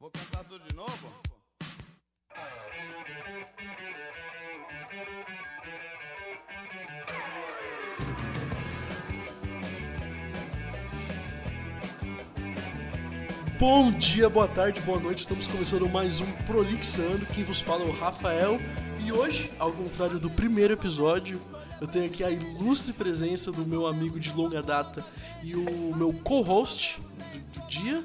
Vou cantar tudo de novo? Bom dia, boa tarde, boa noite. Estamos começando mais um Prolixando. Quem vos fala é o Rafael. E hoje, ao contrário do primeiro episódio, eu tenho aqui a ilustre presença do meu amigo de longa data e o meu co-host do, do dia,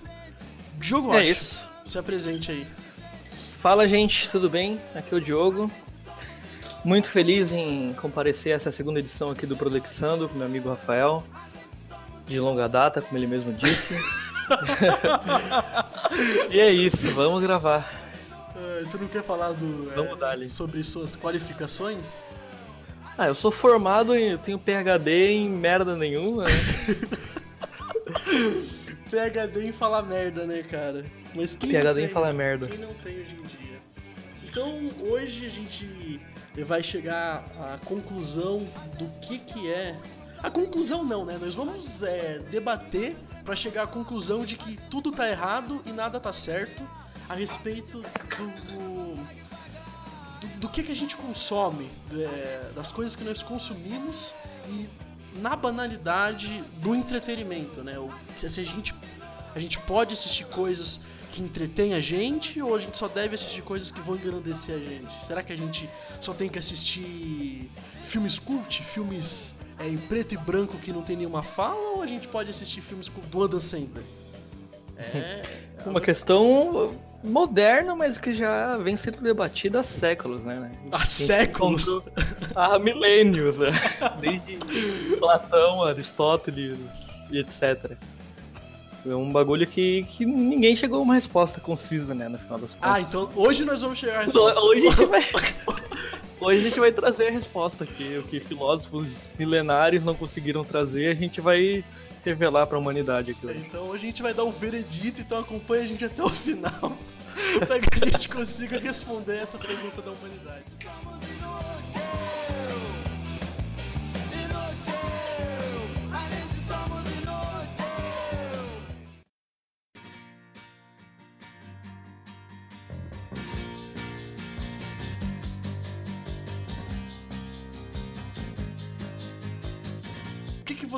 Diogo É isso. Se apresente aí. Fala, gente, tudo bem? Aqui é o Diogo. Muito feliz em comparecer a essa segunda edição aqui do Prolixando com meu amigo Rafael, de longa data, como ele mesmo disse. e é isso, vamos gravar. Ah, você não quer falar do, é, sobre suas qualificações? Ah, eu sou formado. Eu tenho PHD em merda nenhuma. né? PHD em falar merda, né, cara? Mas quem tem? falar merda. Quem não tem hoje em dia? Então, hoje a gente vai chegar à conclusão do que que é... A conclusão não, né? Nós vamos é, debater pra chegar à conclusão de que tudo tá errado e nada tá certo a respeito do... Do, do que que a gente consome, é, das coisas que nós consumimos e na banalidade do entretenimento, né? Se a gente a gente pode assistir coisas que entretêm a gente ou a gente só deve assistir coisas que vão engrandecer a gente? Será que a gente só tem que assistir filmes cult, filmes é, em preto e branco que não tem nenhuma fala ou a gente pode assistir filmes com do Adam Sandler? É, Uma questão moderna, mas que já vem sendo debatida há séculos, né? há séculos. Há milênios, né? Desde Platão, Aristóteles e etc. É um bagulho que, que ninguém chegou a uma resposta concisa, né? No final das contas. Ah, então hoje nós vamos chegar a resposta. hoje a gente vai. Hoje a gente vai trazer a resposta aqui. O que filósofos milenares não conseguiram trazer, a gente vai revelar pra humanidade aqui hoje. Então hoje a gente vai dar o veredito, então acompanha a gente até o final. para que a gente consiga responder essa pergunta da humanidade.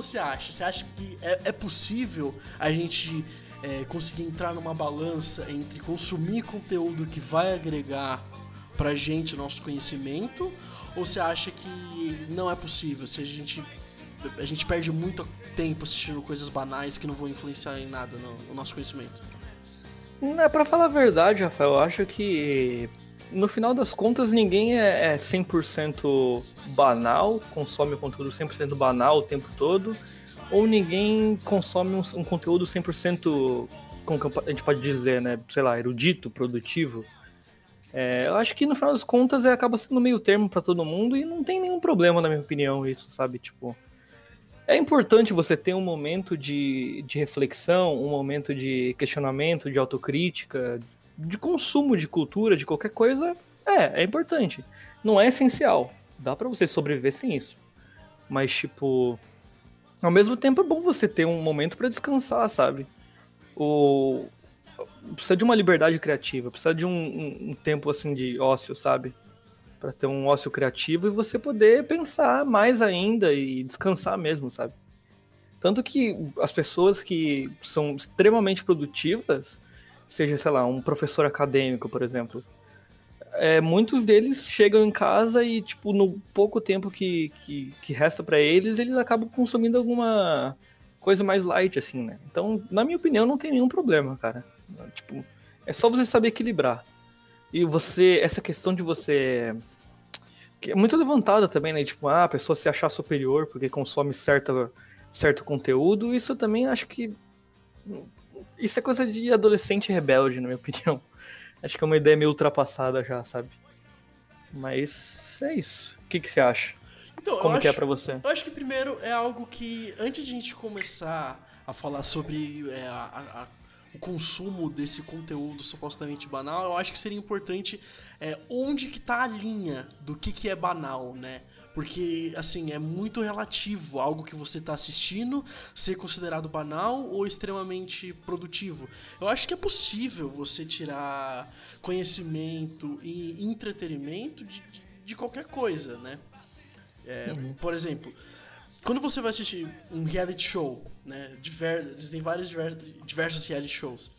Você acha? Você acha que é, é possível a gente é, conseguir entrar numa balança entre consumir conteúdo que vai agregar pra gente nosso conhecimento? Ou você acha que não é possível? Se a gente, a gente perde muito tempo assistindo coisas banais que não vão influenciar em nada no, no nosso conhecimento? É, pra falar a verdade, Rafael, eu acho que no final das contas ninguém é, é 100% banal, consome conteúdo 100% banal o tempo todo, ou ninguém consome um, um conteúdo 100%, como a gente pode dizer, né, sei lá, erudito, produtivo. É, eu acho que no final das contas é, acaba sendo meio termo pra todo mundo e não tem nenhum problema, na minha opinião, isso, sabe? Tipo, é importante você ter um momento de, de reflexão, um momento de questionamento, de autocrítica, de consumo de cultura, de qualquer coisa. É, é importante. Não é essencial. Dá pra você sobreviver sem isso. Mas, tipo. Ao mesmo tempo é bom você ter um momento pra descansar, sabe? O... Precisa de uma liberdade criativa, precisa de um, um- um tempo assim de ócio, sabe? Pra ter um ócio criativo e você poder pensar mais ainda e descansar mesmo, sabe? Tanto que as pessoas que são extremamente produtivas, seja, sei lá, um professor acadêmico, por exemplo, é, muitos deles chegam em casa e, tipo, no pouco tempo que, que, que resta pra eles, eles acabam consumindo alguma coisa mais light, assim, né? Então, na minha opinião, não tem nenhum problema, cara. Tipo, é só você saber equilibrar. E você, essa questão de você. Que é muito levantada também, né? Tipo, ah, a pessoa se achar superior porque consome certa, certo conteúdo, isso também acho que. Isso é coisa de adolescente rebelde, na minha opinião. Acho que é uma ideia meio ultrapassada já, sabe? Mas é isso. O que, que você acha? Então, Como que é pra você? Eu acho que primeiro é algo que, antes de a gente começar a falar sobre é, a- a- o consumo desse conteúdo supostamente banal, eu acho que seria importante é, onde que tá a linha do que, que é banal, né? Porque, assim, é muito relativo algo que você está assistindo ser considerado banal ou extremamente produtivo. Eu acho que é possível você tirar conhecimento e entretenimento de, de, de qualquer coisa, né? É, uhum. Por exemplo, quando você vai assistir um reality show, né? Diver, existem vários diversos reality shows.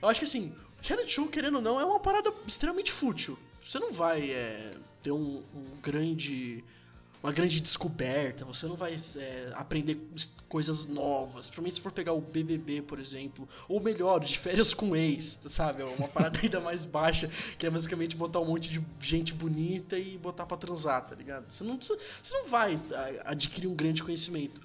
Eu acho que assim, reality show, querendo ou não, é uma parada extremamente fútil. Você não vai é, ter um, um grande uma grande descoberta, você não vai é, aprender coisas novas. Pra mim, se for pegar o BBB, por exemplo, ou melhor, de férias com ex, sabe? É uma parada ainda mais baixa, que é basicamente botar um monte de gente bonita e botar pra transar, tá ligado? Você não, precisa, você não vai adquirir um grande conhecimento.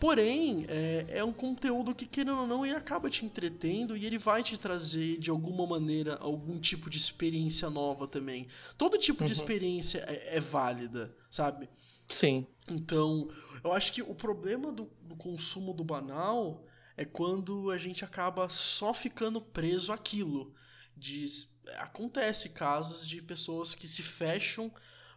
Porém, é, é, um conteúdo que, querendo ou não, ele acaba te entretendo e ele vai te trazer, de alguma maneira, algum tipo de experiência nova também. Todo tipo uhum. de experiência é, é válida, sabe? Sim. Então, eu acho que o problema do, do, consumo do banal é quando a gente acaba só ficando preso àquilo. Diz, acontece casos de pessoas que se fecham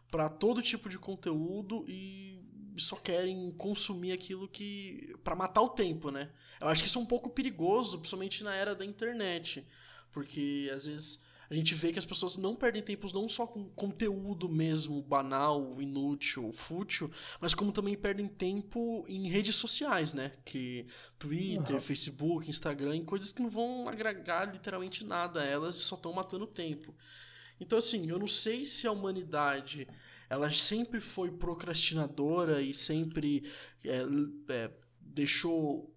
para todo tipo de conteúdo e só querem consumir aquilo que para matar o tempo, né? Eu acho que isso é um pouco perigoso, principalmente na era da internet, porque às vezes a gente vê que as pessoas não perdem tempo não só com conteúdo mesmo banal, inútil, fútil, mas como também perdem tempo em redes sociais, né? Que Twitter, uhum. Facebook, Instagram, em coisas que não vão agregar literalmente nada a elas e só estão matando tempo. Então, assim, eu não sei se a humanidade ela sempre foi procrastinadora e sempre é, é, deixou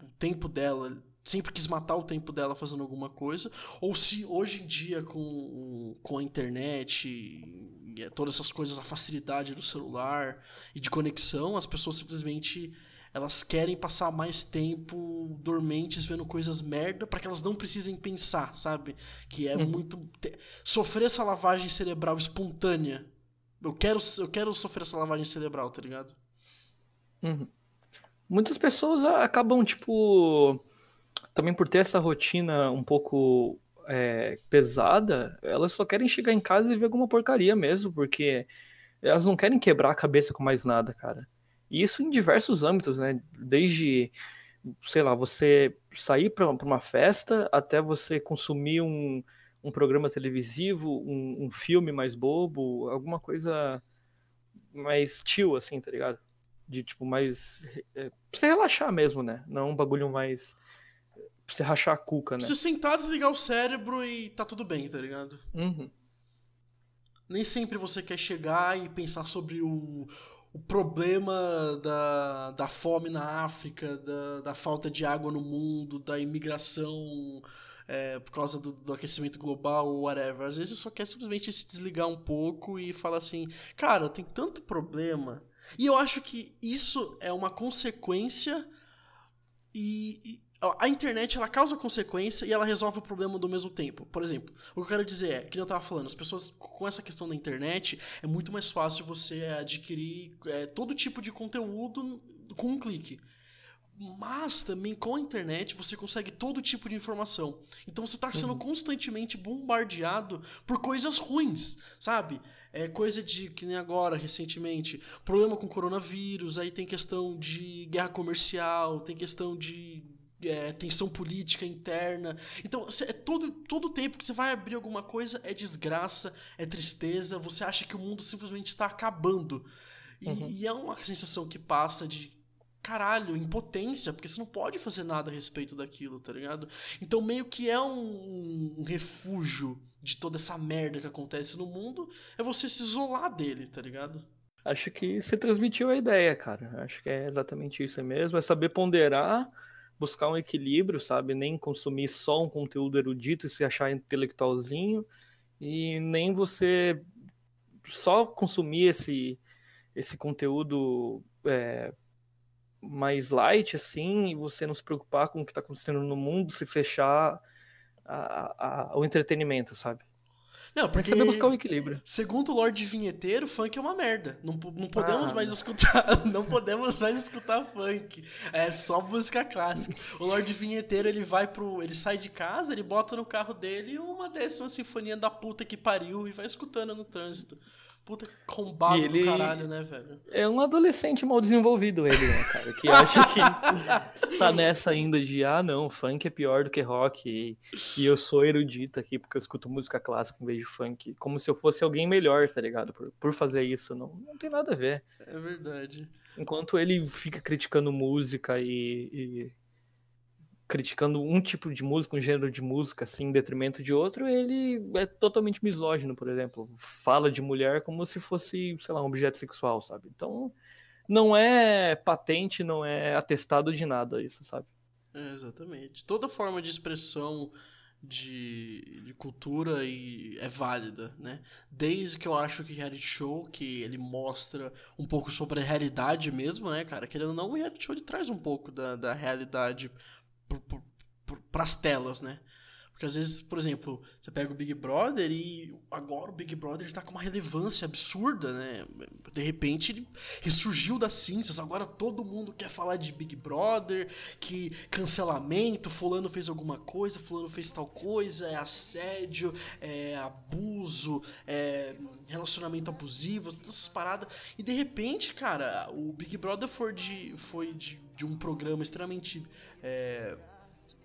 o tempo dela sempre quis matar o tempo dela fazendo alguma coisa, ou se hoje em dia com, com a internet e todas essas coisas, a facilidade do celular e de conexão, as pessoas simplesmente elas querem passar mais tempo dormentes vendo coisas merda para que elas não precisem pensar, sabe? Que é uhum. muito sofrer essa lavagem cerebral espontânea. Eu quero eu quero sofrer essa lavagem cerebral, tá ligado? Uhum. Muitas pessoas acabam tipo também por ter essa rotina um pouco é, pesada, elas só querem chegar em casa e ver alguma porcaria mesmo, porque elas não querem quebrar a cabeça com mais nada, cara. E isso em diversos âmbitos, né? Desde, sei lá, você sair para uma festa até você consumir um, um programa televisivo, um, um filme mais bobo, alguma coisa mais chill, assim, tá ligado? De tipo, mais. É, pra você relaxar mesmo, né? Não um bagulho mais pra você rachar a cuca, né? Você sentar, desligar o cérebro e tá tudo bem, tá ligado? Uhum. Nem sempre você quer chegar e pensar sobre o, o problema da, da fome na África, da, da falta de água no mundo, da imigração é, por causa do, do, aquecimento global ou whatever. Às vezes você só quer simplesmente se desligar um pouco e falar assim, cara, tem tanto problema. E eu acho que isso é uma consequência e, a internet ela causa consequência e ela resolve o problema do mesmo tempo. Por exemplo, o que eu quero dizer é, que eu estava falando, as pessoas com essa questão da internet é muito mais fácil você adquirir é, todo tipo de conteúdo com um clique. Mas também com a internet você consegue todo tipo de informação. Então você está sendo uhum. constantemente bombardeado por coisas ruins, sabe? É coisa de que nem agora, recentemente, problema com coronavírus, aí tem questão de guerra comercial, tem questão de é, tensão política interna. Então, é todo, todo tempo que você vai abrir alguma coisa é desgraça, é tristeza, você acha que o mundo simplesmente está acabando. E, uhum. e, é uma sensação que passa de caralho, impotência, porque você não pode fazer nada a respeito daquilo, tá ligado? Então, meio que é um, um refúgio de toda essa merda que acontece no mundo, é você se isolar dele, tá ligado? Acho que você transmitiu a ideia, cara. Acho que é exatamente isso mesmo. É saber ponderar buscar um equilíbrio, sabe? Nem consumir só um conteúdo erudito e se achar intelectualzinho, e nem você só consumir esse, esse conteúdo é, mais light, assim, e você não se preocupar com o que está acontecendo no mundo, se fechar a, a, ao entretenimento, sabe? Não, porque. Mas saber buscar o equilíbrio. Segundo o Lorde Vinheteiro, funk é uma merda. Não, não podemos Ah, mais escutar. Não podemos mais escutar funk. É só música clássica. O Lorde Vinheteiro, ele vai pro. Ele sai de casa, ele bota no carro dele uma décima sinfonia da puta que pariu e vai escutando no trânsito. Puta combado E ele- do caralho, né, velho? É um adolescente mal desenvolvido ele, né, cara? Que acha que tá nessa ainda de, ah, não, funk é pior do que rock. E, e eu sou erudito aqui porque eu escuto música clássica em vez de funk. Como se eu fosse alguém melhor, tá ligado? Por, por fazer isso. Não, não tem nada a ver. É verdade. Enquanto ele fica criticando música e, e criticando um tipo de música, um gênero de música, assim, em detrimento de outro, ele é totalmente misógino, por exemplo. Fala de mulher como se fosse, sei lá, um objeto sexual, sabe? Então, não é patente, não é atestado de nada isso, sabe? É, exatamente. Toda forma de expressão de, de cultura e é válida, né? Desde que eu acho que reality show, que ele mostra um pouco sobre a realidade mesmo, né, cara? Querendo ou não, o reality show ele traz um pouco da, da realidade pro, pras telas, né? Porque às vezes, por exemplo, você pega o Big Brother e agora o Big Brother ele tá com uma relevância absurda, né? De repente ele ressurgiu das cinzas, agora todo mundo quer falar de Big Brother, que cancelamento, fulano fez alguma coisa, fulano fez tal coisa, é assédio, é abuso, é relacionamento abusivo, todas essas paradas. E de repente, cara, o Big Brother foi de, foi de, de um programa extremamente. É,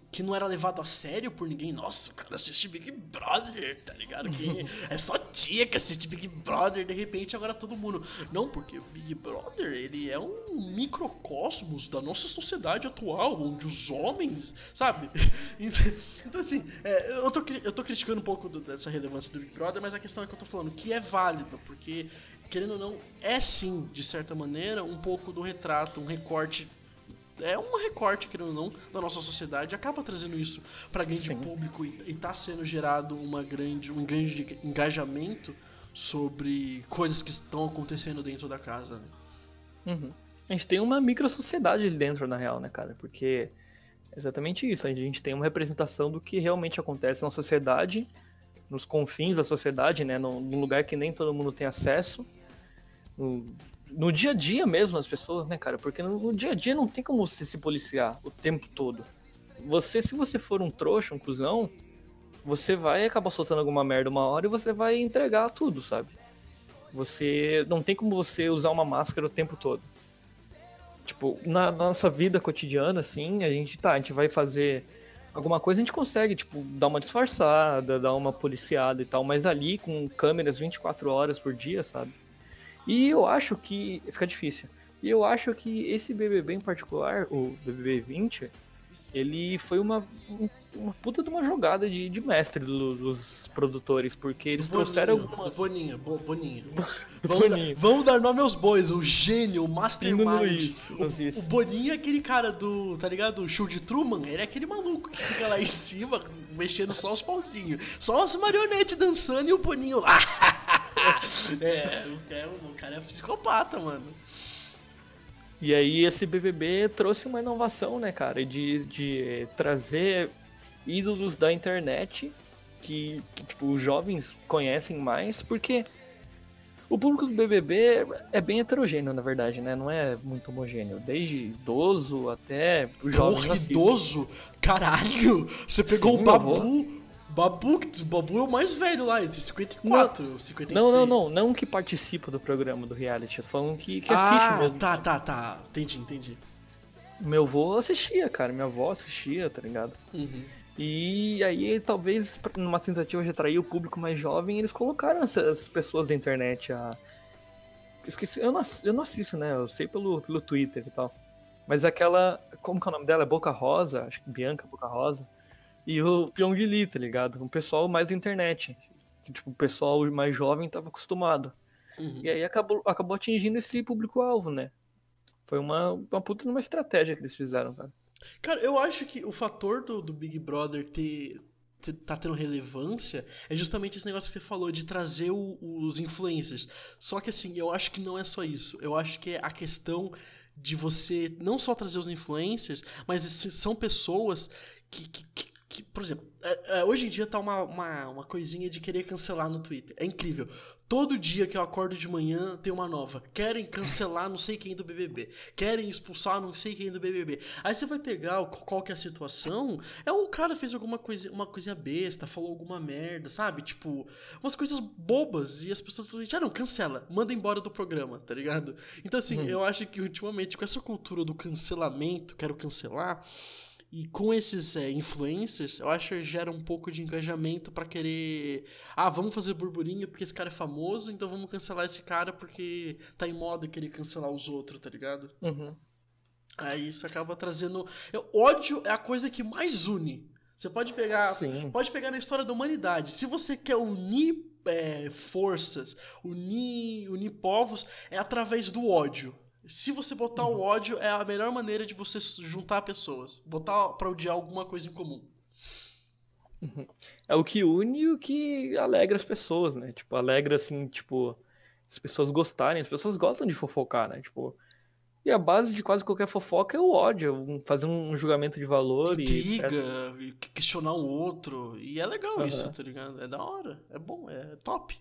que não era levado a sério por ninguém. Nossa, o cara assiste Big Brother, tá ligado? Que é só tia que assiste Big Brother, de repente agora todo mundo. Não, porque o Big Brother, ele é um microcosmos da nossa sociedade atual, onde os homens, sabe? Então, então, assim, é, eu, tô, eu tô criticando um pouco do- dessa relevância do Big Brother, mas a questão é que eu tô falando que é válido, porque, querendo ou não, é sim, de certa maneira, um pouco do retrato, um recorte é um recorte, querendo ou não, da nossa sociedade, acaba trazendo isso para grande Sim. público e, e tá sendo gerado uma grande, um grande engajamento sobre coisas que estão acontecendo dentro da casa. Né? Uhum. A gente tem uma micro sociedade ali dentro, na real, né, cara? Porque é exatamente isso. A gente tem uma representação do que realmente acontece na sociedade, nos confins da sociedade, né? Num num lugar que nem todo mundo tem acesso. No, no dia a dia mesmo, as pessoas, né, cara? Porque no, no dia a dia não tem como você se policiar o tempo todo. Você, se você for um trouxa, um cuzão, você vai acabar soltando alguma merda uma hora e você vai entregar tudo, sabe? Você não tem como você usar uma máscara o tempo todo. Tipo, na nossa vida cotidiana, assim, a gente tá, a gente vai fazer alguma coisa, a gente consegue, tipo, dar uma disfarçada, dar uma policiada e tal, mas ali com câmeras 24 horas por dia, sabe? E eu acho que fica difícil. E eu acho que esse BBB em particular, o BBB 20, ele foi uma, um- uma puta de uma jogada de, de mestre do- dos produtores, porque eles Do trouxeram Boninho, algumas... Boninho, Bo- Boninho. Vamos, Boninho. Dar, vamos dar nome aos bois, o gênio, o mastermind. Luiz. O, o Boninho é aquele cara do, tá ligado? O show de Truman, ele é aquele maluco que fica lá em cima, mexendo só os pauzinhos. Só as marionetes dançando e o Boninho lá. é, cara- o cara é psicopata, mano. E aí esse BBB trouxe uma inovação, né, cara, de, de trazer ídolos da internet que, tipo, os jovens conhecem mais, porque o público do BBB é bem heterogêneo, na verdade, né? Não é muito homogêneo. Desde idoso até os jovens Porra, idoso? Caralho! Você pegou Sim, o Babu. Babu, Babu é o mais velho lá, ele tem 54, 56. Não, não, não, não que participa do programa do reality, eu tô falando que, que assiste ah, mesmo. tá, tá, tá. Entendi, entendi. Meu avô assistia, cara, minha avó assistia, tá ligado? Uhum. E aí, talvez, numa tentativa de atrair o público mais jovem, eles colocaram essas pessoas da internet a. Esqueci, eu não, eu não assisto, né? Eu sei pelo, pelo Twitter e tal. Mas aquela. Como que é o nome dela? É Boca Rosa, acho que Bianca Boca Rosa. E o Pyong Lee, tá ligado? Um pessoal mais da internet. Que, tipo, o pessoal mais jovem tava acostumado. Uhum. E aí acabou, acabou atingindo esse público-alvo, né? Foi uma, uma puta numa estratégia que eles fizeram, cara. Cara, eu acho que o fator do, do Big Brother ter, ter- tá tendo relevância é justamente esse negócio que você falou, de trazer o- os influencers. Só que assim, eu acho que não é só isso. Eu acho que é a questão de você não só trazer os influencers, mas são pessoas que, que, que- que, por exemplo, é, é, hoje em dia tá uma, uma, uma coisinha de querer cancelar no Twitter. É incrível. Todo dia que eu acordo de manhã tem uma nova. Querem cancelar não sei quem do BBB. Querem expulsar não sei quem do BBB. Aí você vai pegar qual que é a situação. É um cara fez alguma coisa, uma coisinha besta, falou alguma merda, sabe? Tipo, umas coisas bobas. E as pessoas falam, ah, não, cancela. Manda embora do programa, tá ligado? Então, assim, hum. eu acho que ultimamente com essa cultura do cancelamento, quero cancelar e com esses é, influencers, eu acho que gera um pouco de engajamento para querer. Ah, vamos fazer burburinho porque esse cara é famoso, então vamos cancelar esse cara porque tá em moda querer cancelar os outros, tá ligado? Uhum. Aí isso acaba trazendo. Eu, ódio é a coisa que mais une. Você pode pegar. Sim. Pode pegar na história da humanidade. Se você quer unir é, forças, unir, unir povos, é através do ódio. Se você botar uhum. o ódio, é a melhor maneira de você juntar pessoas. Botar pra odiar alguma coisa em comum. Uhum. É o que une e o que alegra as pessoas, né? Tipo, alegra assim, tipo, as pessoas gostarem, as pessoas gostam de fofocar, né? Tipo, e a base de quase qualquer fofoca é o ódio, fazer um julgamento de valor Intriga, e. questionar o outro. E é legal uhum. isso, tá ligado? É da hora, é bom, é top.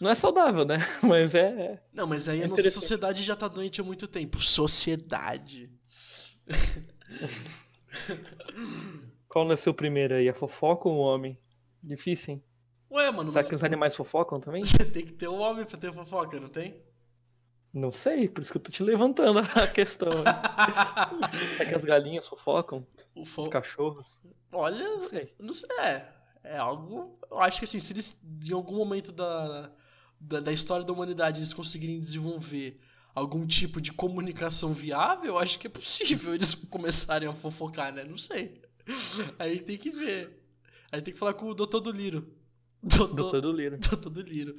Não é saudável, né? Mas é. é Não, mas aí é a nossa sociedade já tá doente há muito tempo. Sociedade. Qual nasceu primeiro aí? A fofoca ou o homem? Difícil, hein? Ué, mano. Será você... que os animais fofocam também? Você tem que ter o um homem pra ter fofoca, não tem? Não sei, por isso que eu tô te levantando a questão. é que as galinhas fofocam? Fo... Os cachorros? Olha, não sei. Não sei. É, é algo. Eu acho que assim, se eles em algum momento da, da, da, história da humanidade eles conseguirem desenvolver algum tipo de comunicação viável, eu acho que é possível eles começarem a fofocar, né? Não sei. Aí tem que ver. Aí tem que falar com o doutor do Liro. Doutor, doutor do Liro. Doutor do Liro.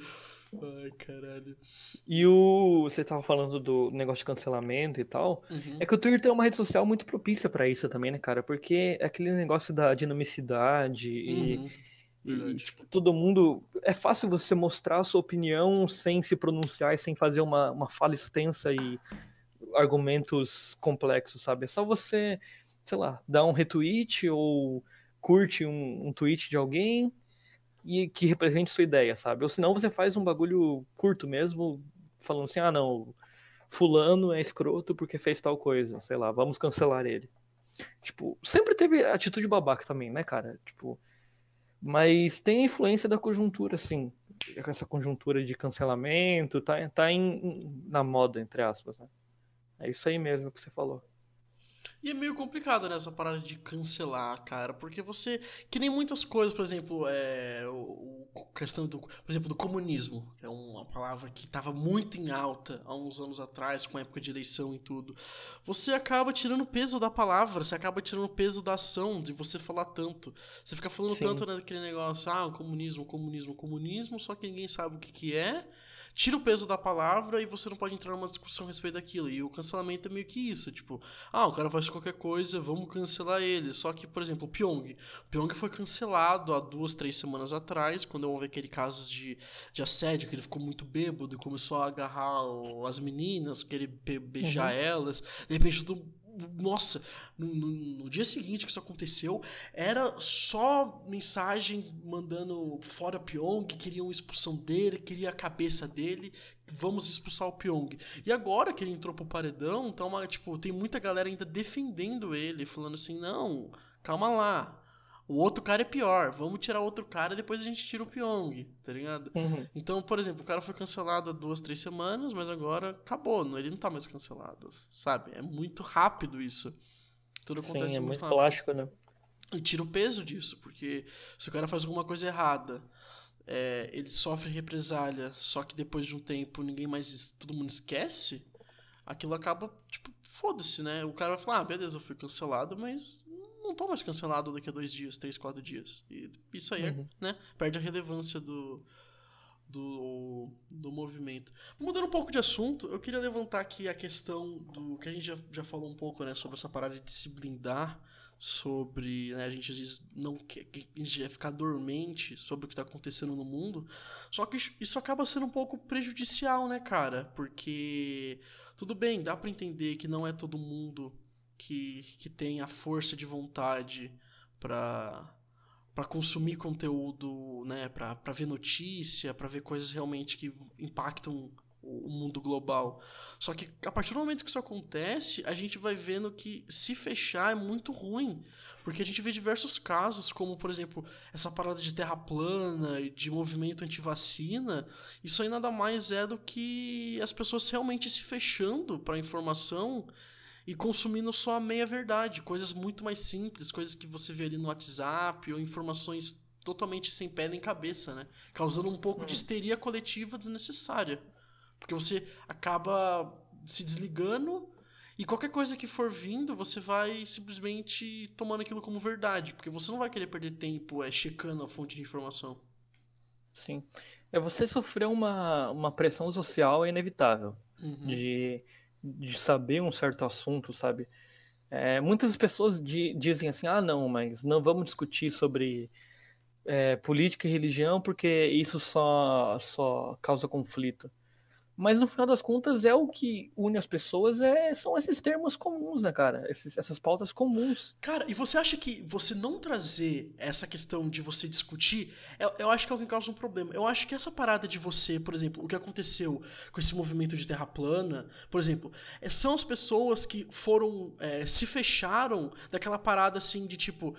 Ai, caralho. E o. Você tava falando do negócio de cancelamento e tal. Uhum. É que o Twitter é uma rede social muito propícia para isso também, né, cara? Porque é aquele negócio da dinamicidade uhum. e. E, tipo, todo mundo. É fácil você mostrar a sua opinião sem se pronunciar e sem fazer uma, uma fala extensa e argumentos complexos, sabe? É só você, sei lá, dar um retweet ou curte um, um tweet de alguém e que represente sua ideia, sabe? Ou senão você faz um bagulho curto mesmo, falando assim, ah não, fulano é escroto porque fez tal coisa, sei lá, vamos cancelar ele. Tipo, sempre teve atitude babaca também, né, cara? Tipo, mas tem a influência da conjuntura, assim, essa conjuntura de cancelamento, tá, tá em, na moda, entre aspas, né? É isso aí mesmo que você falou. E é meio complicado nessa né, parada de cancelar, cara, porque você. Que nem muitas coisas, por exemplo, é. O, questão do. Por exemplo, do comunismo, que é uma palavra que estava muito em alta há uns anos atrás, com a época de eleição e tudo. Você acaba tirando o peso da palavra, você acaba tirando o peso da ação, de você falar tanto. Você fica falando Sim. tanto naquele negócio, ah, o comunismo, comunismo, comunismo, só que ninguém sabe o que, que é tira o peso da palavra e você não pode entrar numa discussão a respeito daquilo. E o cancelamento é meio que isso, tipo, ah, o cara faz qualquer coisa, vamos cancelar ele. Só que, por exemplo, o Pyong. O Pyong foi cancelado há duas, três semanas atrás, quando houve aquele caso de, de assédio, que ele ficou muito bêbado e começou a agarrar as meninas, querer beijar uhum. elas. De repente, tudo nossa, no, no, no, dia seguinte que isso aconteceu, era só mensagem mandando fora Pyong, queriam expulsão dele, queria a cabeça dele, vamos expulsar o Pyong. E agora que ele entrou pro paredão, então, uma, tipo, tem muita galera ainda defendendo ele, falando assim, não, calma lá. O outro cara é pior, vamos tirar outro cara depois a gente tira o Pyong, tá ligado? Uhum. Então, por exemplo, o cara foi cancelado há duas, três semanas, mas agora acabou, ele não tá mais cancelado, sabe? É muito rápido isso. Tudo acontece Sim, é muito, muito plástico, né? E tira o peso disso, porque se o cara faz alguma coisa errada, é, ele sofre represália, só que depois de um tempo ninguém mais. todo mundo esquece, aquilo acaba, tipo, foda-se, né? O cara vai falar, ah, beleza, eu fui cancelado, mas não tô mais cancelado daqui a dois dias, três, quatro dias. E isso aí, é, uhum. é, né? Perde a relevância do, do, do movimento. Mudando um pouco de assunto, eu queria levantar aqui a questão do que a gente já, já falou um pouco, né? Sobre essa parada de se blindar, sobre. Né, a gente às vezes não quer, a gente quer ficar dormente sobre o que está acontecendo no mundo. Só que isso acaba sendo um pouco prejudicial, né, cara? Porque. Tudo bem, dá para entender que não é todo mundo que, que tem a força de vontade para para consumir conteúdo, né, para ver notícia, para ver coisas realmente que impactam o mundo global. Só que a partir do momento que isso acontece, a gente vai vendo que se fechar é muito ruim. Porque a gente vê diversos casos, como por exemplo, essa parada de terra plana de movimento anti-vacina. Isso aí nada mais é do que as pessoas realmente se fechando para a informação e consumindo só a meia verdade, coisas muito mais simples, coisas que você vê ali no WhatsApp ou informações totalmente sem pé nem cabeça, né? Causando um pouco hum. de histeria coletiva desnecessária. Porque você acaba se desligando e qualquer coisa que for vindo, você vai simplesmente tomando aquilo como verdade, porque você não vai querer perder tempo é, checando a fonte de informação. Sim. É você sofrer uma, uma pressão social é inevitável. Uhum. De, de saber um certo assunto, sabe? É, muitas pessoas di, dizem assim, ah, não, mas não vamos discutir sobre é, política e religião porque isso só, só causa conflito. Mas no final das contas é o que une as pessoas, é, são esses termos comuns, né, cara? Esses, essas pautas comuns. Cara, e você acha que você não trazer essa questão de você discutir, eu, eu acho que é o que causa um problema. Eu acho que essa parada de você, por exemplo, o que aconteceu com esse movimento de terra plana, por exemplo, é, são as pessoas que foram, é, se fecharam daquela parada assim de tipo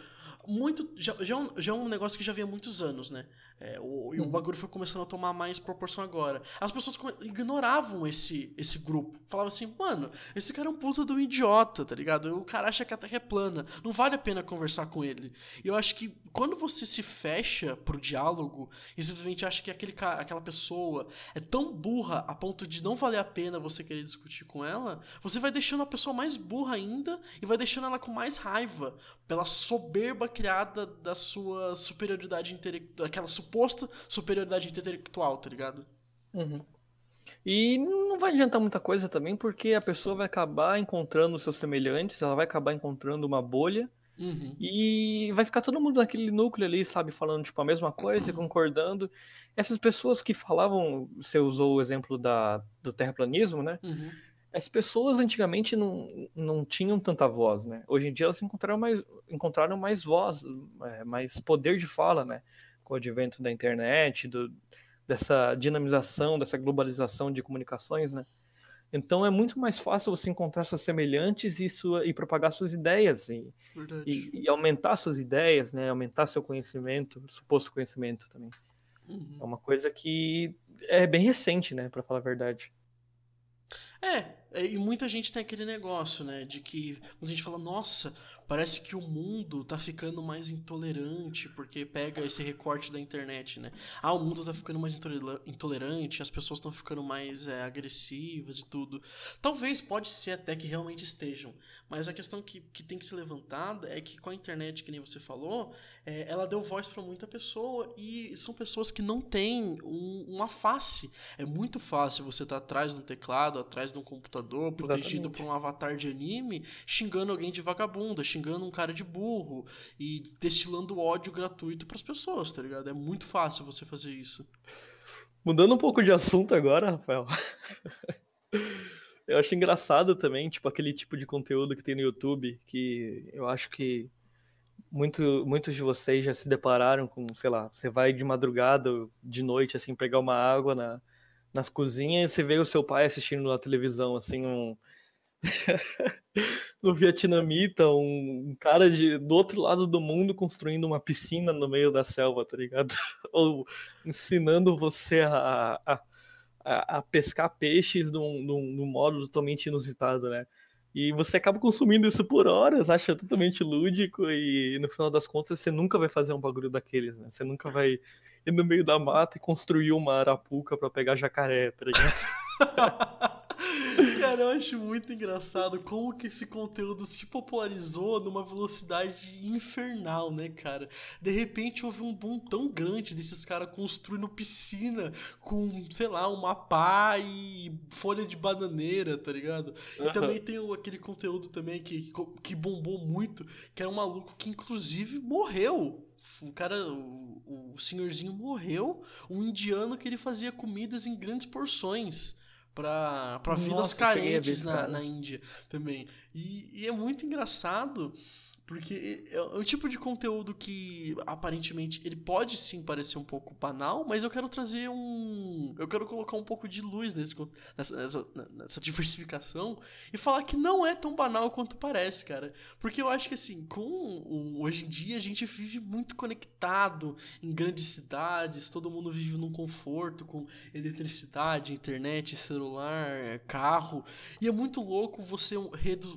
muito. Já, já, é já é um negócio que já vem muitos anos, né? É, o, e o uhum. bagulho foi começando a tomar mais proporção agora. As pessoas ignoravam esse, esse grupo. Falavam assim, mano, esse cara é um puta de um idiota, tá ligado? O cara acha que a Terra é plana. Não vale a pena conversar com ele. E eu acho que quando você se fecha pro diálogo e simplesmente acha que aquele, aquela pessoa é tão burra a ponto de não valer a pena você querer discutir com ela, você vai deixando a pessoa mais burra ainda e vai deixando ela com mais raiva pela soberba criada da sua superioridade intelectual, aquela suposta superioridade intelectual, tá ligado? Uhum. E não vai adiantar muita coisa também, porque a pessoa vai acabar encontrando seus semelhantes, ela vai acabar entrando uma bolha, uhum. e vai ficar todo mundo naquele núcleo ali, sabe, falando tipo a mesma coisa, concordando. Essas pessoas que falavam, você usou o exemplo da, do terraplanismo, né? Uhum. As pessoas antigamente não, não tinham tanta voz, né? Hoje em dia elas encontraram mais, encontraram mais voz, é, mais poder de fala, né? Com o advento da internet, do, dessa dinamização, dessa globalização de comunicações, né? Então é muito mais fácil você encontrar seus semelhantes e, sua, e propagar suas ideias e, e, e, aumentar suas ideias, né? Aumentar seu conhecimento, suposto conhecimento também. Uhum. É uma coisa que é bem recente, né? Para falar a verdade. É, é, e muita gente tem aquele negócio, né? De que a gente fala, nossa, parece que o mundo tá ficando mais intolerante, porque pega esse recorte da internet, né? Ah, o mundo tá ficando mais intolerante, as pessoas estão ficando mais é, agressivas e tudo. Talvez, pode ser até que realmente estejam, mas a questão que, que tem que ser levantada é que com a internet, que nem você falou, é, ela deu voz para muita pessoa e são pessoas que não têm um, uma face. É muito fácil você estar tá atrás de um teclado, atrás de um computador, protegido Exatamente. por um avatar de anime, xingando alguém de vagabunda, xingando xingando um cara de burro e destilando ódio gratuito para as pessoas, tá ligado? É muito fácil você fazer isso. Mudando um pouco de assunto agora, Rafael. eu acho engraçado também, tipo, aquele tipo de conteúdo que tem no YouTube, que eu acho que muito, muitos de vocês já se depararam com, sei lá, você vai de madrugada, de noite, assim, pegar uma água na, nas cozinhas e você vê o seu pai assistindo na televisão, assim, um, no vietnamita, um, um cara de, do outro lado do mundo construindo uma piscina no meio da selva, tá ligado? Ou ensinando você a, a, a pescar peixes num, num modo totalmente inusitado, né? E você acaba consumindo isso por horas, acha totalmente lúdico e no final das contas você nunca vai fazer um bagulho daqueles, né? Você nunca vai ir no meio da mata e construir uma arapuca para pegar jacaré, tá ligado? Cara, eu acho muito engraçado como que esse conteúdo se popularizou numa velocidade infernal, né, cara? De repente houve um boom tão grande desses caras construindo piscina com, sei lá, uma pá e folha de bananeira, tá ligado? E uhum. também tem aquele conteúdo também que, que bombou muito, que é um maluco que inclusive morreu o cara, o, o senhorzinho morreu, um indiano que ele fazia comidas em grandes porções para vidas carentes na, na Índia também. E, e é muito engraçado porque é, é um tipo de conteúdo que aparentemente ele pode sim parecer um pouco banal, mas eu quero trazer um. Eu quero colocar um pouco de luz nesse, nessa, nessa, diversificação e falar que não é tão banal quanto parece, cara. Porque eu acho que assim, com o, hoje em dia a gente vive muito conectado em grandes cidades, todo mundo vive num conforto com eletricidade, internet, celular, carro. E é muito louco você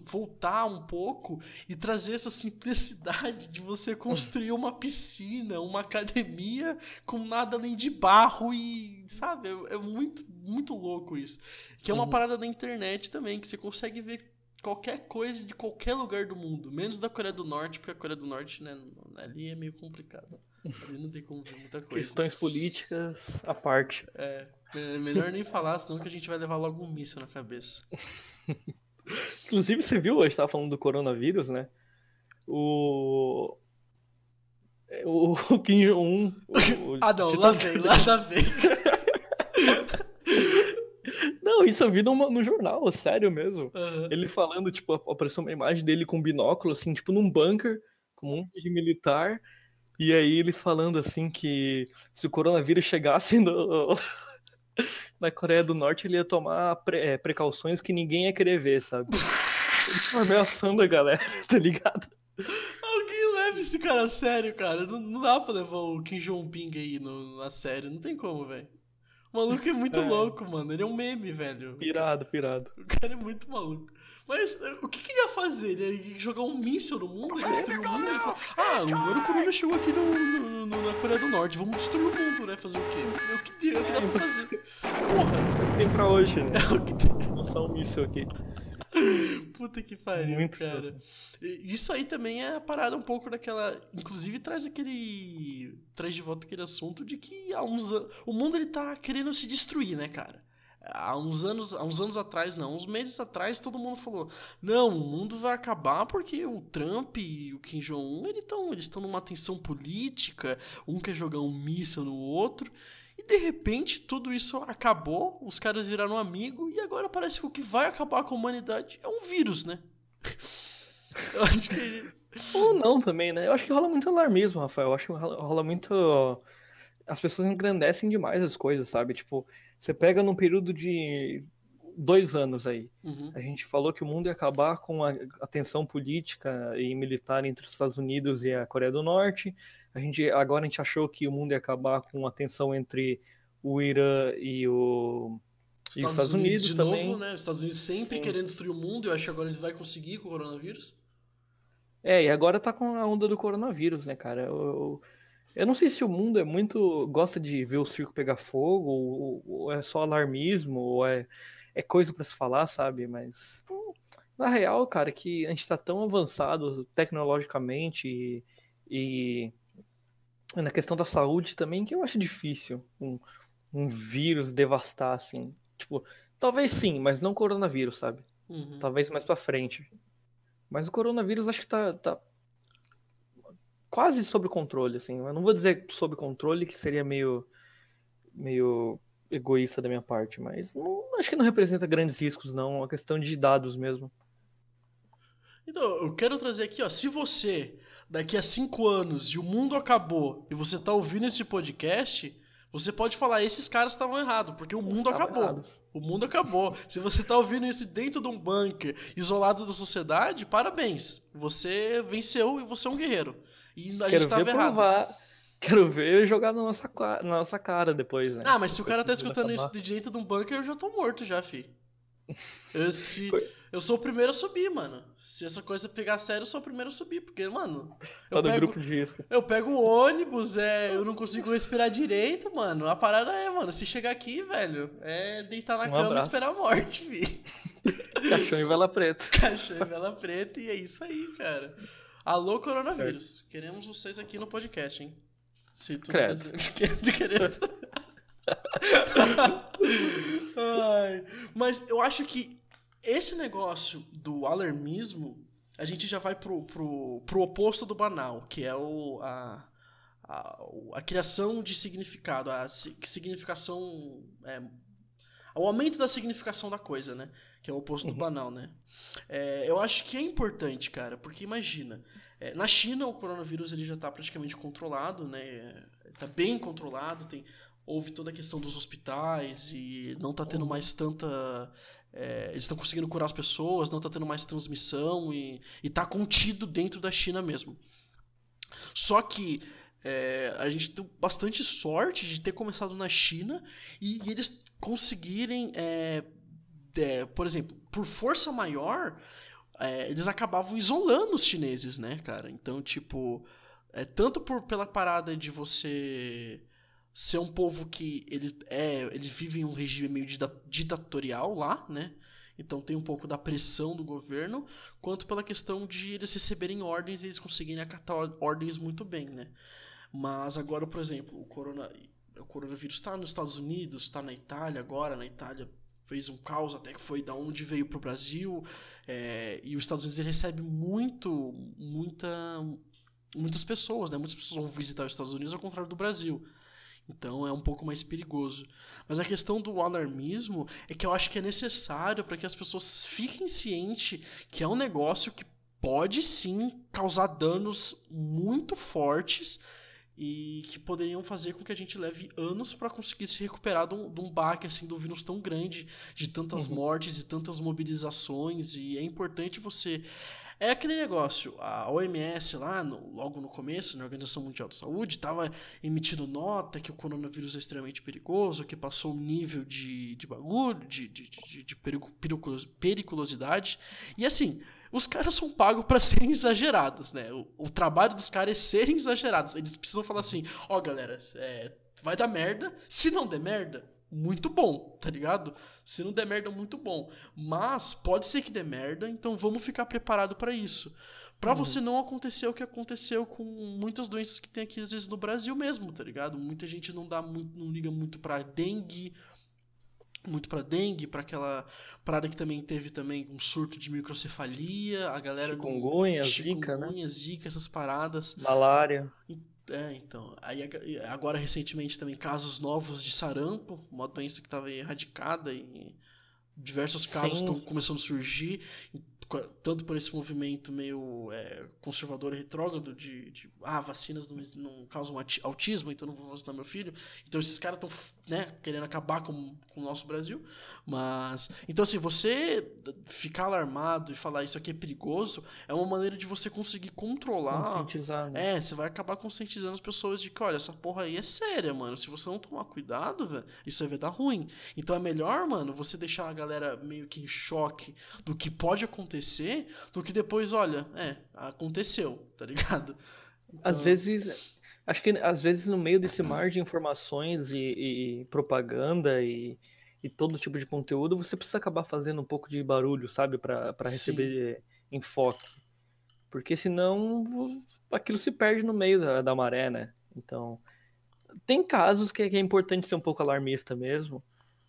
voltar um pouco e trazer essas simplicidade de você construir uma piscina, uma academia com nada além de barro e, sabe, é, é muito, muito louco isso. Que é uma uhum. parada da internet também, que você consegue ver qualquer coisa de qualquer lugar do mundo, menos da Coreia do Norte, porque a Coreia do Norte, né, ali é meio complicado. Ali não tem como ver muita coisa. Questões políticas à parte. É, é melhor nem falar, senão que a gente vai levar logo um míssil na cabeça. Inclusive, você viu, a gente tava falando do coronavírus, né? o. O, o Kim Jong-un. ah, não, lá vem, lá vem. Não, isso eu vi no, no jornal, sério mesmo. Uhum. Ele falando, tipo, apareceu uma imagem dele com um binóculo, assim, tipo, num bunker, com um de militar. E aí ele falando, assim, que se o coronavírus chegasse no... na Coreia do Norte, ele ia tomar pre é, precauções que ninguém ia querer ver, sabe? Ele, tipo, ameaçando a galera, tá ligado? Alguém leve esse cara a sério, cara. Não, não dá pra levar o Kim Jong-ping aí no, a sério. Não tem como, velho. O maluco é muito é. louco, mano. Ele é um meme, velho. Pirado, pirado. O cara é muito maluco. Mas o que, que ele ia fazer? Ele ia jogar um míssil no mundo? Ele ia destruir o mundo? Ele falou, ah, o Corona chegou aqui no, no, no, na Coreia do Norte. Vamos destruir o mundo, né? Fazer o quê? É o que, é o que dá pra fazer. Porra. Tem pra hoje, né? É o que tem. Lançar um míssil aqui. Puta que pariu, Muito cara. Isso aí também é a parada um pouco daquela. Inclusive traz aquele. Traz de volta aquele assunto de que há uns anos. O mundo ele tá querendo se destruir, né, cara? Há uns anos, há uns anos atrás, não, uns meses atrás, todo mundo falou: não, o mundo vai acabar porque o Trump e o Kim Jong-un eles estão eles numa tensão política, um quer jogar um míssil no outro. E de repente tudo isso acabou, os caras viraram amigo e agora parece que o que vai acabar com a humanidade é um vírus, né? Eu acho que. Ou não também, né? Eu acho que rola muito alarmismo, Rafael. Eu acho que rola muito. As pessoas engrandecem demais as coisas, sabe? Tipo, você pega num período de dois anos aí. Uhum. A gente falou que o mundo ia acabar com a, a tensão política e militar entre os Estados Unidos e a Coreia do Norte. A gente, agora a gente achou que o mundo ia acabar com a tensão entre o Irã e o Estados, e os Estados Unidos, Unidos de também. novo, né? Os Estados Unidos sempre Sim. querendo destruir o mundo. Eu acho que agora ele vai conseguir com o coronavírus. É, e agora tá com a onda do coronavírus, né, cara? Eu, eu, eu não sei se o mundo é muito. gosta de ver o circo pegar fogo, ou, ou é só alarmismo, ou é, é coisa para se falar, sabe? Mas. Na real, cara, que a gente tá tão avançado tecnologicamente e, e na questão da saúde também, que eu acho difícil um, um vírus devastar, assim. Tipo, talvez sim, mas não coronavírus, sabe? Uhum. Talvez mais pra frente. Mas o coronavírus acho que tá, tá quase sob controle, assim. Eu não vou dizer sob controle, que seria meio, meio egoísta da minha parte, mas não, acho que não representa grandes riscos, não. É uma questão de dados mesmo. Então, eu quero trazer aqui, ó, se você daqui a cinco anos e o mundo acabou e você tá ouvindo esse podcast, você pode falar, esses caras estavam errados, porque o mundo acabou. Errados. O mundo acabou. Se você tá ouvindo isso dentro de um bunker, isolado da sociedade, parabéns. Você venceu e você é um guerreiro. E a Quero gente tava errado. Provar. Quero ver jogar na nossa, na nossa cara depois, né? Ah, mas se o cara tá escutando isso de dentro de um bunker, eu já tô morto já, fi. Eu, se, eu sou o primeiro a subir, mano. Se essa coisa pegar sério, eu sou o primeiro a subir. Porque, mano. Eu tá pego, grupo de risco. Eu pego o ônibus, é, eu não consigo respirar direito, mano. A parada é, mano, se chegar aqui, velho, é deitar na um cama abraço. e esperar a morte, vi. Caixão e vela preta. Caixão e vela preta, e é isso aí, cara. Alô, coronavírus. Queremos vocês aqui no podcast, hein? Se tu Credo. querendo. Ai, mas eu acho que esse negócio do alarmismo, a gente já vai pro, pro, pro oposto do banal, que é o, a, a, a criação de significado, a significação. É, ao aumento da significação da coisa, né? Que é o oposto uhum. do banal, né? É, eu acho que é importante, cara, porque imagina, é, na China o coronavírus ele já está praticamente controlado, né? Está bem controlado, tem houve toda a questão dos hospitais e não está tendo uhum. mais tanta é, eles estão conseguindo curar as pessoas, não está tendo mais transmissão e está contido dentro da China mesmo. Só que é, a gente deu bastante sorte de ter começado na China e, e eles conseguirem, é, é, por exemplo, por força maior, é, eles acabavam isolando os chineses, né, cara? Então, tipo, é, tanto por pela parada de você ser um povo que eles, é, eles vivem um regime meio ditatorial lá, né? Então tem um pouco da pressão do governo, quanto pela questão de eles receberem ordens e eles conseguirem acatar ordens muito bem, né? Mas agora, por exemplo, o, corona, o coronavírus está nos Estados Unidos, está na Itália agora, na Itália fez um caos até que foi da onde veio para o Brasil, é, e os Estados Unidos ele recebe muito, muita, muitas pessoas, né? Muitas pessoas vão visitar os Estados Unidos ao contrário do Brasil. Então é um pouco mais perigoso. Mas a questão do alarmismo é que eu acho que é necessário para que as pessoas fiquem cientes que é um negócio que pode sim causar danos muito fortes e que poderiam fazer com que a gente leve anos para conseguir se recuperar de um, de um baque assim do vírus tão grande, de tantas uhum. mortes e tantas mobilizações e é importante você é aquele negócio, a OMS lá, no, logo no começo, na Organização Mundial de Saúde, estava emitindo nota que o coronavírus é extremamente perigoso, que passou o nível de, de bagulho, de, de, de, de periculosidade. E assim, os caras são pagos para serem exagerados, né? O, o, trabalho dos caras é serem exagerados. Eles precisam falar assim: ó, oh, galera, é, vai dar merda. Se não der merda, muito bom, tá ligado? Se não der merda, muito bom. Mas pode ser que dê merda, então vamos ficar preparado para isso. Para uhum. você não acontecer o que aconteceu com muitas doenças que tem aqui às vezes no Brasil mesmo, tá ligado? Muita gente não dá muito, não liga muito para dengue, muito para dengue, para aquela parada que também teve também um surto de microcefalia, a galera chikungunya, zika, né? zika, essas paradas. Malária. É, então. Aí agora recentemente também casos novos de sarampo, uma doença que estava erradicada e diversos casos estão começando a surgir tanto por esse movimento meio é, conservador e retrógrado de, de, ah, vacinas não, não causam autismo, então não vou vacinar meu filho. Então esses caras estão né, querendo acabar com, com, o nosso Brasil. Mas. Então, assim, você ficar alarmado e falar isso aqui é perigoso é uma maneira de você conseguir controlar. Conscientizar. Né? É, você vai acabar conscientizando as pessoas de que, olha, essa porra aí é séria, mano. Se você não tomar cuidado, velho, isso aí vai dar ruim. Então é melhor, mano, você deixar a galera meio que em choque do que pode acontecer acontecer do que depois, olha, é, aconteceu, tá ligado? Então... Às vezes, acho que às vezes no meio desse mar de informações e, e propaganda e, e, todo tipo de conteúdo, você precisa acabar fazendo um pouco de barulho, sabe, para receber enfoque. Porque senão aquilo se perde no meio da, da maré, né? Então, tem casos que, que é importante ser um pouco alarmista mesmo,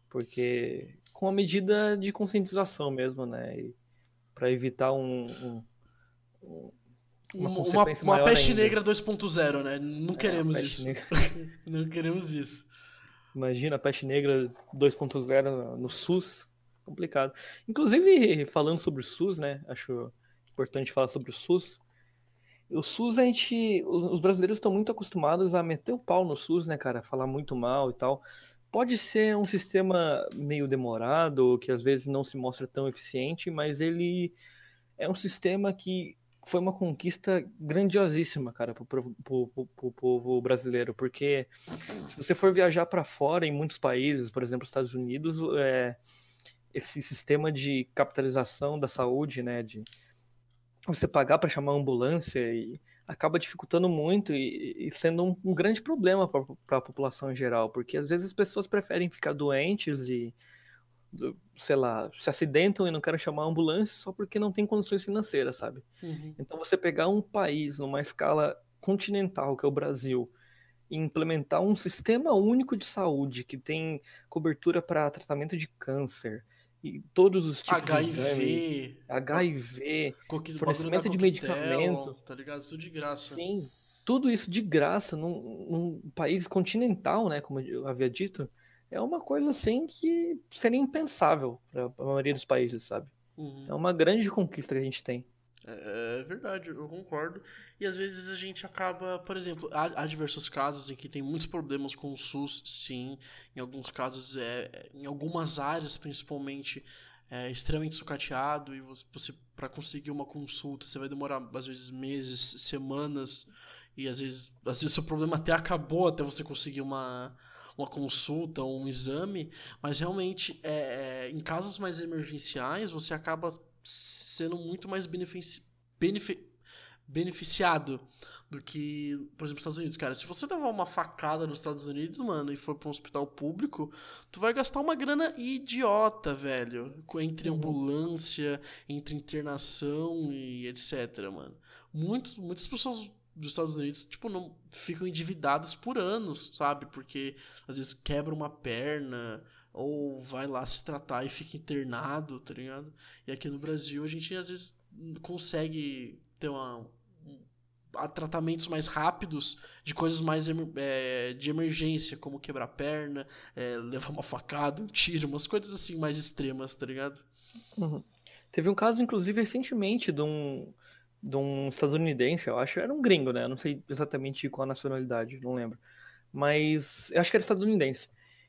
porque com a medida de conscientização mesmo, né? E, para evitar um, um, um uma, uma, uma peste ainda. negra 2.0, né? Não é, queremos é, isso. Não queremos isso. Imagina a peste negra 2.0 no SUS. Complicado. Inclusive, falando sobre o SUS, né? Acho importante falar sobre o SUS. O SUS, a gente. Os, os brasileiros estão muito acostumados a meter o pau no SUS, né, cara? Falar muito mal e tal. Pode ser um sistema meio demorado, que às vezes não se mostra tão eficiente, mas ele é um sistema que foi uma conquista grandiosíssima, cara, para o povo brasileiro, porque se você for viajar para fora, em muitos países, por exemplo, Estados Unidos, é, esse sistema de capitalização da saúde, né, de você pagar para chamar ambulância e acaba dificultando muito e, e sendo um, um, grande problema para a população em geral, porque às vezes as pessoas preferem ficar doentes e, sei lá, se acidentam e não querem chamar a ambulância só porque não tem condições financeiras, sabe? Uhum. Então você pegar um país numa escala continental, que é o Brasil, e implementar um sistema único de saúde que tem cobertura para tratamento de câncer, e todos os tipos HIV, de exame, HIV, fornecimento de medicamento, tá ligado? Tudo de graça. Sim, tudo isso de graça num, num, país continental, né, como eu havia dito, é uma coisa assim que seria impensável para a maioria dos países, sabe? Uhum. É uma grande conquista que a gente tem. É, é verdade, eu concordo. E às vezes a gente acaba, por exemplo, há, há, diversos casos em que tem muitos problemas com o SUS, sim. Em alguns casos, é, em algumas áreas principalmente, é extremamente sucateado e você, para conseguir uma consulta, você vai demorar às vezes meses, semanas e às vezes, às vezes o problema até acabou até você conseguir uma uma consulta ou um exame, mas realmente é, é, em casos mais emergenciais você acaba sendo muito mais benefici benefici beneficiado do que, por exemplo, nos Estados Unidos. Cara, se você levar uma facada nos Estados Unidos, mano, e for para um hospital público, tu vai gastar uma grana idiota, velho. Entre uhum. ambulância, entre internação e etc, mano. Muitos, muitas pessoas dos Estados Unidos, tipo, não ficam endividadas por anos, sabe? Porque às vezes quebra uma perna ou vai lá se tratar e fica internado, tá ligado? E aqui no Brasil a gente às vezes consegue ter uma, tratamentos mais rápidos de coisas mais é, de emergência, como quebrar perna, é, levar uma facada, um tiro, umas coisas assim mais extremas, tá ligado? Uhum. Teve um caso, inclusive, recentemente de um, de um estadunidense, eu acho, era um gringo, né? Eu não sei exatamente qual a nacionalidade, não lembro. Mas eu acho que era estadunidense.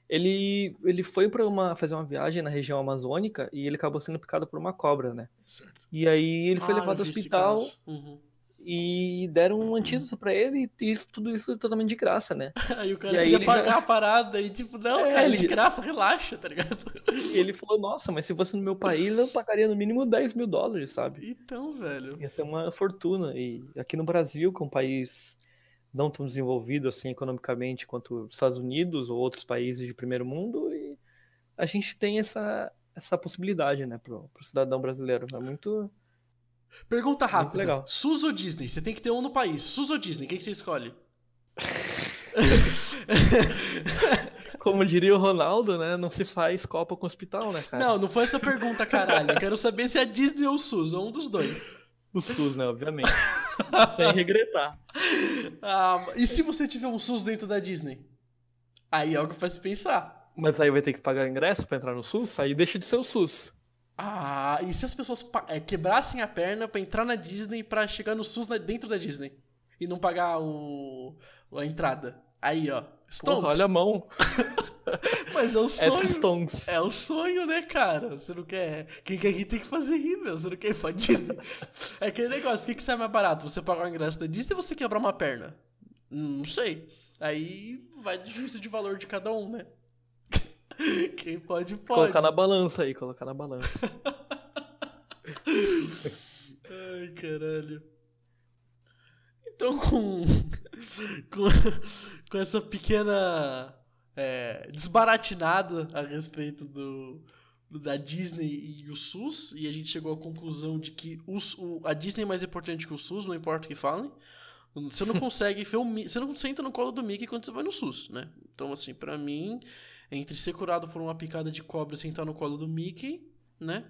Ele, ele foi para uma, fazer uma viagem na região amazônica e ele acabou sendo picado por uma cobra, né? Certo. E aí ele foi ah, levado ao hospital. Uhum e deram um antídoto para ele e isso, tudo isso totalmente de graça, né? aí o cara e queria pagar já... a parada e tipo, não, é, cara, ele... de graça, relaxa, tá ligado? E ele falou, nossa, mas se fosse no meu país, eu pagaria no mínimo 10 mil dólares, sabe? Então, velho. Ia ser uma fortuna. E aqui no Brasil, que é um país não tão desenvolvido assim economicamente quanto os Estados Unidos ou outros países de primeiro mundo, e a gente tem essa, essa possibilidade, né, pro, pro cidadão brasileiro. É muito Pergunta rápida. Legal. SUS ou Disney? Você tem que ter um no país. SUS ou Disney? O que, você escolhe? Como diria o Ronaldo, né? Não se faz copa com hospital, né, cara? Não, não foi essa pergunta, caralho. Eu quero saber se é Disney ou o SUS, ou um dos dois. O SUS, né? Obviamente. Sem regretar. Ah, e se você tiver um SUS dentro da Disney? Aí é algo que faz pensar. Mas aí vai ter que pagar ingresso para entrar no SUS? Aí deixa de ser o SUS. Ah, e se as pessoas é, quebrassem a perna para entrar na Disney para chegar no SUS dentro da Disney e não pagar o, a entrada? Aí, ó. Stonks. Porra, olha a mão. Mas é o sonho. É o sonho, né, cara? Você não quer. Quem quer rir tem que fazer rir, meu. Você não quer ir pra Disney. É aquele negócio. O que, que sai mais barato? Você pagar o ingresso da Disney ou você quebrar uma perna? Não sei. Aí vai do juízo de valor de cada um, né? Quem pode, pode. Colocar na balança aí, colocar na balança. Ai, caralho. Então, com, com, com essa pequena é, desbaratinada a respeito do, da Disney e o SUS, e a gente chegou à conclusão de que o, o, a Disney é mais importante que o SUS, não importa o que falem. Você não consegue ver o, você não senta no colo do Mickey quando você vai no SUS, né? Então, assim, para mim, entre ser curado por uma picada de cobra e sentar no colo do Mickey, né?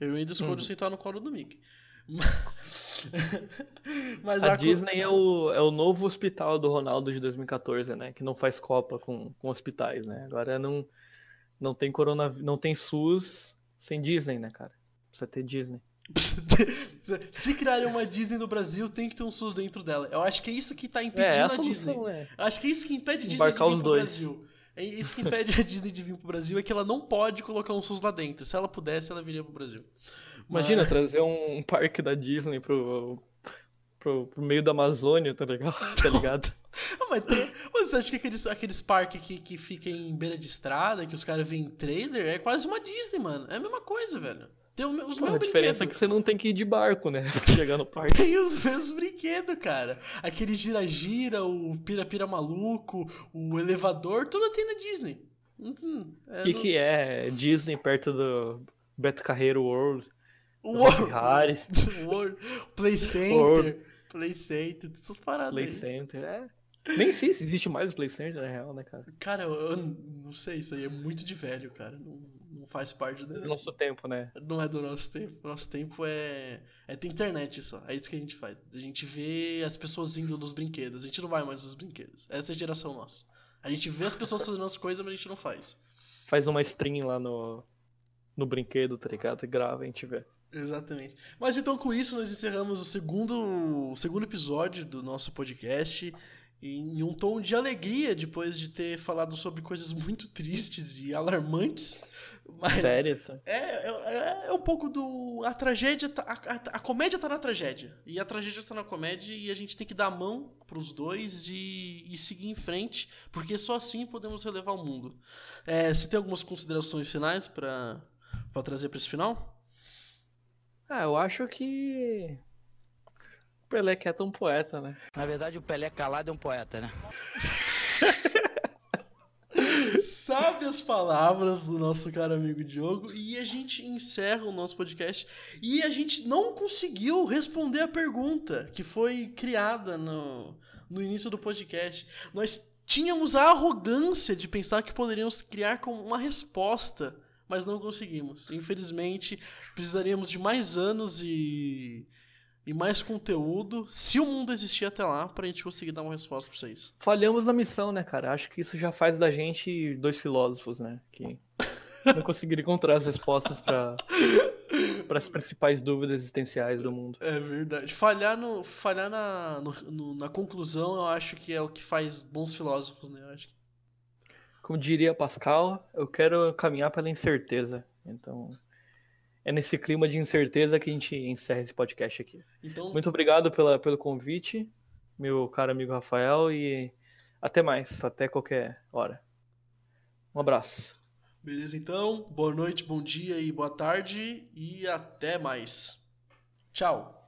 Eu ainda escolho uhum. sentar no colo do Mickey. Mas a, a Disney é o, é o novo hospital do Ronaldo de 2014, né? Que não faz copa com, com hospitais, né? Agora não, não tem corona, não tem SUS sem Disney, né, cara? Precisa ter Disney. Se criarem uma Disney no Brasil, tem que ter um SUS dentro dela. Eu acho que é isso que tá impedindo é, a, a Disney. É. Acho que é isso que impede a Disney Embarcar de vir pro dois. Brasil. É isso que impede a Disney de vir pro Brasil é que ela não pode colocar um SUS lá dentro. Se ela pudesse, ela viria pro Brasil. Imagina Mas... trazer um parque da Disney pro, pro, pro meio da Amazônia, tá ligado? Tá ligado? mas, tem, mas você acha que aqueles, aqueles parques que, que ficam em beira de estrada, que os caras veem trailer, é quase uma Disney, mano. É a mesma coisa, velho. Tem os mesmos A diferença é que você não tem que ir de barco, né? Pra chegar no parque. tem os mesmos brinquedos, cara. Aquele gira-gira, o pira-pira maluco, o elevador, tudo tem na Disney. O é que, no... que é Disney perto do Beto Carreiro World? World. World. Play Center. World. Play Center, essas paradas Play aí. Center, é. Nem sei se existe mais o Play Center, na real, né, cara? Cara, eu, eu, não sei, isso aí é muito de velho, cara. Não, não faz parte do nosso tempo, né? Não é do nosso tempo. Nosso tempo é. É ter internet só. É isso que a gente faz. A gente vê as pessoas indo nos brinquedos. A gente não vai mais nos brinquedos. Essa é a geração nossa. A gente vê as pessoas fazendo as coisas, mas a gente não faz. Faz uma stream lá no, no brinquedo, tá ligado? E grava e a gente vê. Exatamente. Mas então com isso nós encerramos o segundo, o segundo episódio do nosso podcast em um tom de alegria depois de ter falado sobre coisas muito tristes e alarmantes. Mas Sério? É, é, é um pouco do. A tragédia. Tá, a, a, a, comédia tá na tragédia. E a tragédia tá na comédia. E a gente tem que dar a mão pros dois e, e seguir em frente. Porque só assim podemos relevar o mundo. É, você tem algumas considerações finais para trazer para esse final? Ah, eu acho que. O Pelé quieto é um poeta, né? Na verdade, o Pelé calado é um poeta, né? Sabe as palavras do nosso caro amigo Diogo e a gente encerra o nosso podcast e a gente não conseguiu responder a pergunta que foi criada no, no início do podcast. Nós tínhamos a arrogância de pensar que poderíamos criar com uma resposta, mas não conseguimos. Infelizmente, precisaríamos de mais anos e e mais conteúdo, se o mundo existir até lá, pra gente conseguir dar uma resposta pra vocês. Falhamos na missão, né, cara? Acho que isso já faz da gente dois filósofos, né? Que não conseguiram encontrar as respostas para para as principais dúvidas existenciais do mundo. É verdade. Falhar, no, falhar na, no, na conclusão, eu acho que é o que faz bons filósofos, né? Eu acho que... Como diria Pascal, eu quero caminhar pela incerteza. Então, é nesse clima de incerteza que a gente encerra esse podcast aqui. Então... Muito obrigado pela, pelo convite, meu caro amigo Rafael, e até mais, até qualquer hora. Um abraço. Beleza, então. Boa noite, bom dia e boa tarde, e até mais. Tchau.